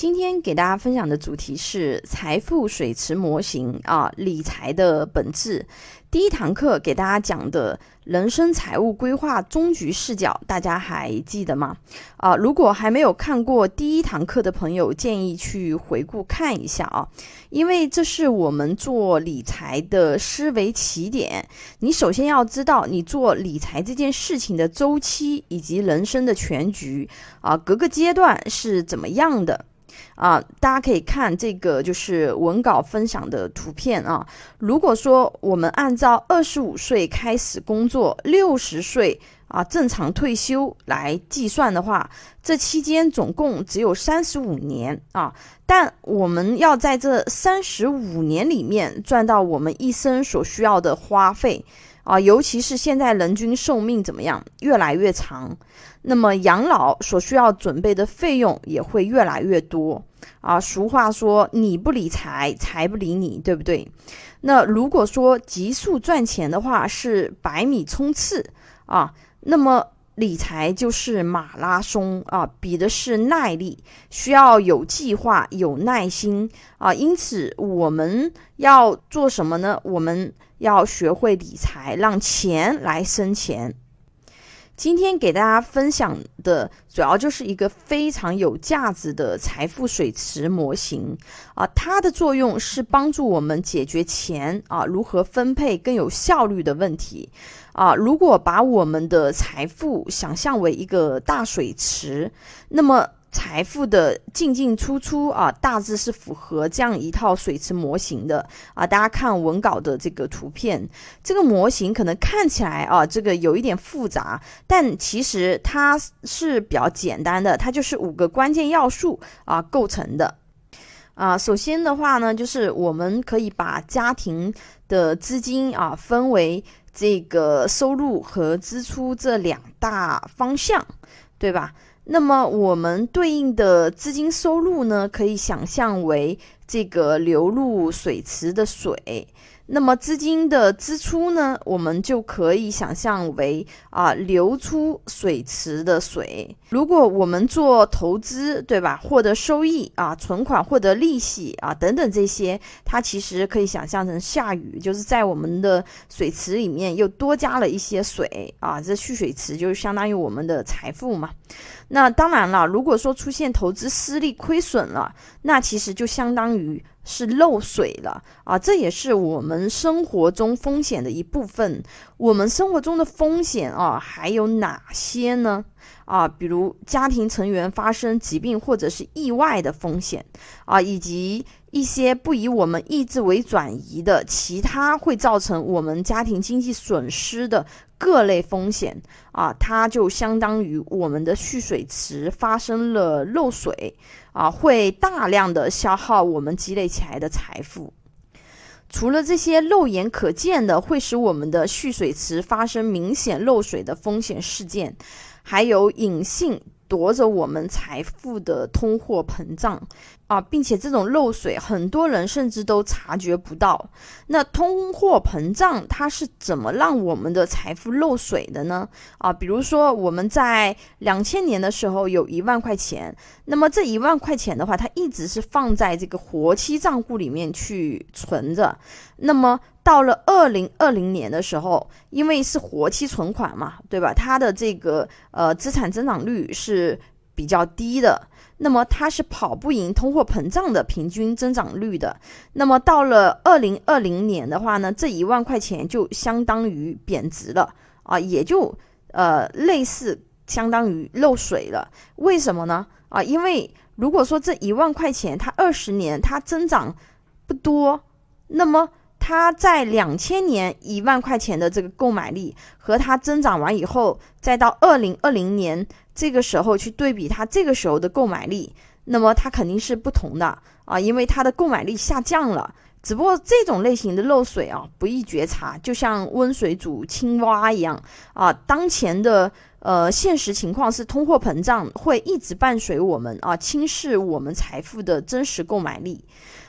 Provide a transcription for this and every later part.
今天给大家分享的主题是财富水池模型啊，理财的本质。第一堂课给大家讲的人生财务规划终局视角，大家还记得吗？啊，如果还没有看过第一堂课的朋友，建议去回顾看一下啊，因为这是我们做理财的思维起点。你首先要知道你做理财这件事情的周期以及人生的全局啊，各个阶段是怎么样的。啊，大家可以看这个就是文稿分享的图片啊。如果说我们按照二十五岁开始工作，六十岁啊正常退休来计算的话，这期间总共只有三十五年啊。但我们要在这三十五年里面赚到我们一生所需要的花费。啊，尤其是现在人均寿命怎么样，越来越长，那么养老所需要准备的费用也会越来越多啊。俗话说，你不理财，财不理你，对不对？那如果说急速赚钱的话是百米冲刺啊，那么理财就是马拉松啊，比的是耐力，需要有计划、有耐心啊。因此，我们要做什么呢？我们。要学会理财，让钱来生钱。今天给大家分享的主要就是一个非常有价值的财富水池模型啊，它的作用是帮助我们解决钱啊如何分配更有效率的问题啊。如果把我们的财富想象为一个大水池，那么。财富的进进出出啊，大致是符合这样一套水池模型的啊。大家看文稿的这个图片，这个模型可能看起来啊，这个有一点复杂，但其实它是比较简单的，它就是五个关键要素啊构成的啊。首先的话呢，就是我们可以把家庭的资金啊分为这个收入和支出这两大方向，对吧？那么我们对应的资金收入呢，可以想象为这个流入水池的水。那么资金的支出呢，我们就可以想象为啊流出水池的水。如果我们做投资，对吧？获得收益啊，存款获得利息啊等等这些，它其实可以想象成下雨，就是在我们的水池里面又多加了一些水啊。这蓄水池就是相当于我们的财富嘛。那当然了，如果说出现投资失利亏损了，那其实就相当于。是漏水了啊！这也是我们生活中风险的一部分。我们生活中的风险啊，还有哪些呢？啊，比如家庭成员发生疾病或者是意外的风险啊，以及一些不以我们意志为转移的其他会造成我们家庭经济损失的各类风险啊，它就相当于我们的蓄水池发生了漏水啊，会大量的消耗我们积累起来的财富。除了这些肉眼可见的会使我们的蓄水池发生明显漏水的风险事件。还有隐性夺走我们财富的通货膨胀啊，并且这种漏水，很多人甚至都察觉不到。那通货膨胀它是怎么让我们的财富漏水的呢？啊，比如说我们在两千年的时候有一万块钱，那么这一万块钱的话，它一直是放在这个活期账户里面去存着，那么。到了二零二零年的时候，因为是活期存款嘛，对吧？它的这个呃资产增长率是比较低的，那么它是跑不赢通货膨胀的平均增长率的。那么到了二零二零年的话呢，这一万块钱就相当于贬值了啊，也就呃类似相当于漏水了。为什么呢？啊，因为如果说这一万块钱它二十年它增长不多，那么它在两千年一万块钱的这个购买力和它增长完以后，再到二零二零年这个时候去对比它这个时候的购买力，那么它肯定是不同的啊，因为它的购买力下降了。只不过这种类型的漏水啊，不易觉察，就像温水煮青蛙一样啊。当前的呃现实情况是，通货膨胀会一直伴随我们啊，轻视我们财富的真实购买力。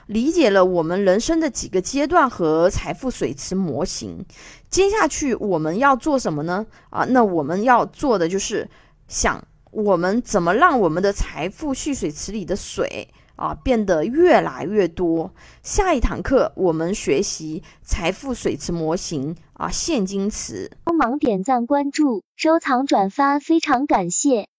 理解了我们人生的几个阶段和财富水池模型，接下去我们要做什么呢？啊，那我们要做的就是想我们怎么让我们的财富蓄水池里的水啊变得越来越多？下一堂课我们学习财富水池模型啊现金池。帮忙点赞、关注、收藏、转发，非常感谢。